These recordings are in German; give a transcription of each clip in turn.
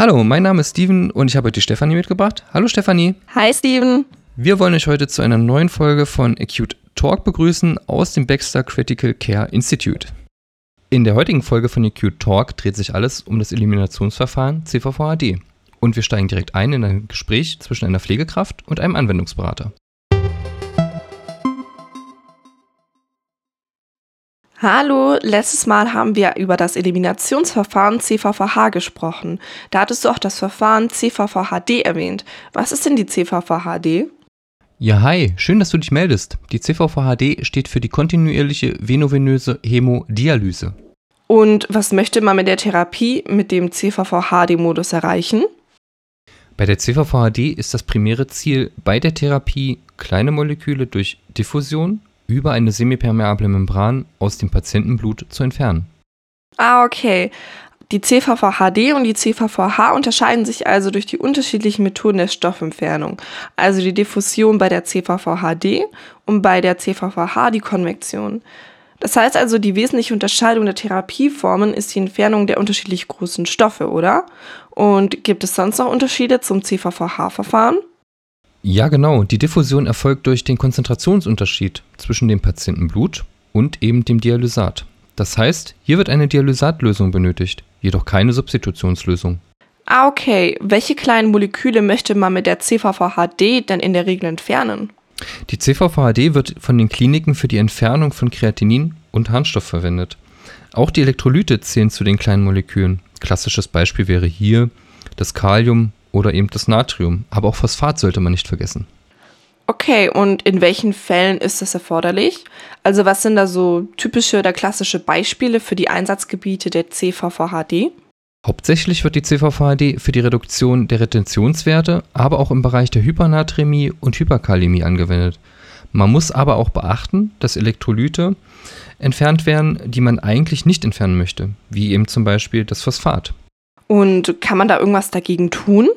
Hallo, mein Name ist Steven und ich habe heute die Stefanie mitgebracht. Hallo Stefanie. Hi Steven. Wir wollen euch heute zu einer neuen Folge von Acute Talk begrüßen aus dem Baxter Critical Care Institute. In der heutigen Folge von Acute Talk dreht sich alles um das Eliminationsverfahren CVVHD. Und wir steigen direkt ein in ein Gespräch zwischen einer Pflegekraft und einem Anwendungsberater. Hallo, letztes Mal haben wir über das Eliminationsverfahren CVVH gesprochen. Da hattest du auch das Verfahren CVVHD erwähnt. Was ist denn die CVVHD? Ja, hi, schön, dass du dich meldest. Die CVVHD steht für die kontinuierliche venovenöse Hämodialyse. Und was möchte man mit der Therapie mit dem CVVHD-Modus erreichen? Bei der CVVHD ist das primäre Ziel bei der Therapie, kleine Moleküle durch Diffusion über eine semipermeable Membran aus dem Patientenblut zu entfernen. Ah, okay. Die CVVHD und die CVVH unterscheiden sich also durch die unterschiedlichen Methoden der Stoffentfernung. Also die Diffusion bei der CVVHD und bei der CVVH die Konvektion. Das heißt also, die wesentliche Unterscheidung der Therapieformen ist die Entfernung der unterschiedlich großen Stoffe, oder? Und gibt es sonst noch Unterschiede zum CVVH-Verfahren? Ja, genau. Die Diffusion erfolgt durch den Konzentrationsunterschied zwischen dem Patientenblut und eben dem Dialysat. Das heißt, hier wird eine Dialysatlösung benötigt, jedoch keine Substitutionslösung. Ah, okay. Welche kleinen Moleküle möchte man mit der CVVHD denn in der Regel entfernen? Die CVVHD wird von den Kliniken für die Entfernung von Kreatinin und Harnstoff verwendet. Auch die Elektrolyte zählen zu den kleinen Molekülen. Klassisches Beispiel wäre hier das Kalium oder eben das Natrium. Aber auch Phosphat sollte man nicht vergessen. Okay, und in welchen Fällen ist das erforderlich? Also was sind da so typische oder klassische Beispiele für die Einsatzgebiete der CVVHD? Hauptsächlich wird die CVVHD für die Reduktion der Retentionswerte, aber auch im Bereich der Hypernatremie und Hyperkalämie angewendet. Man muss aber auch beachten, dass Elektrolyte entfernt werden, die man eigentlich nicht entfernen möchte, wie eben zum Beispiel das Phosphat. Und kann man da irgendwas dagegen tun?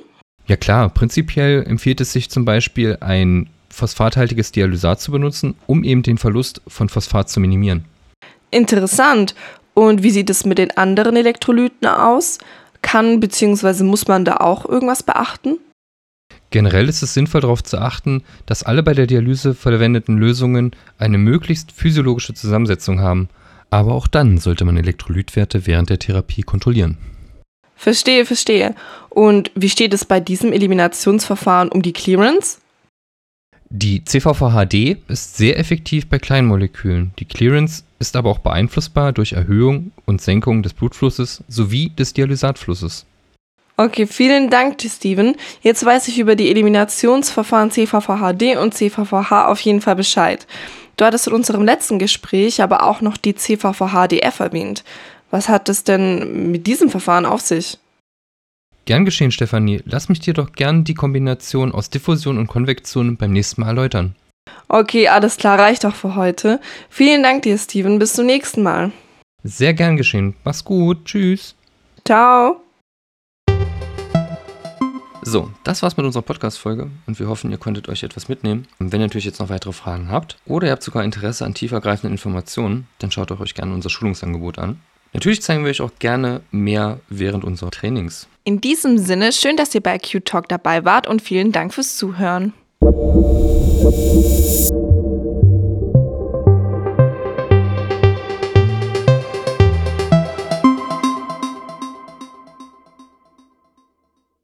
Ja klar, prinzipiell empfiehlt es sich zum Beispiel ein phosphathaltiges Dialysat zu benutzen, um eben den Verlust von Phosphat zu minimieren. Interessant. Und wie sieht es mit den anderen Elektrolyten aus? Kann bzw. muss man da auch irgendwas beachten? Generell ist es sinnvoll darauf zu achten, dass alle bei der Dialyse verwendeten Lösungen eine möglichst physiologische Zusammensetzung haben. Aber auch dann sollte man Elektrolytwerte während der Therapie kontrollieren. Verstehe, verstehe. Und wie steht es bei diesem Eliminationsverfahren um die Clearance? Die CVVHD ist sehr effektiv bei Kleinmolekülen. Die Clearance ist aber auch beeinflussbar durch Erhöhung und Senkung des Blutflusses sowie des Dialysatflusses. Okay, vielen Dank, Steven. Jetzt weiß ich über die Eliminationsverfahren CVVHD und CVVH auf jeden Fall Bescheid. Du hattest in unserem letzten Gespräch aber auch noch die CVVHDF erwähnt. Was hat es denn mit diesem Verfahren auf sich? Gern geschehen, Stefanie. Lass mich dir doch gern die Kombination aus Diffusion und Konvektion beim nächsten Mal erläutern. Okay, alles klar, reicht doch für heute. Vielen Dank dir, Steven. Bis zum nächsten Mal. Sehr gern geschehen. Mach's gut. Tschüss. Ciao. So, das war's mit unserer Podcast-Folge und wir hoffen, ihr konntet euch etwas mitnehmen. Und wenn ihr natürlich jetzt noch weitere Fragen habt oder ihr habt sogar Interesse an tiefergreifenden Informationen, dann schaut euch gerne unser Schulungsangebot an. Natürlich zeigen wir euch auch gerne mehr während unserer Trainings. In diesem Sinne, schön, dass ihr bei Q Talk dabei wart und vielen Dank fürs Zuhören.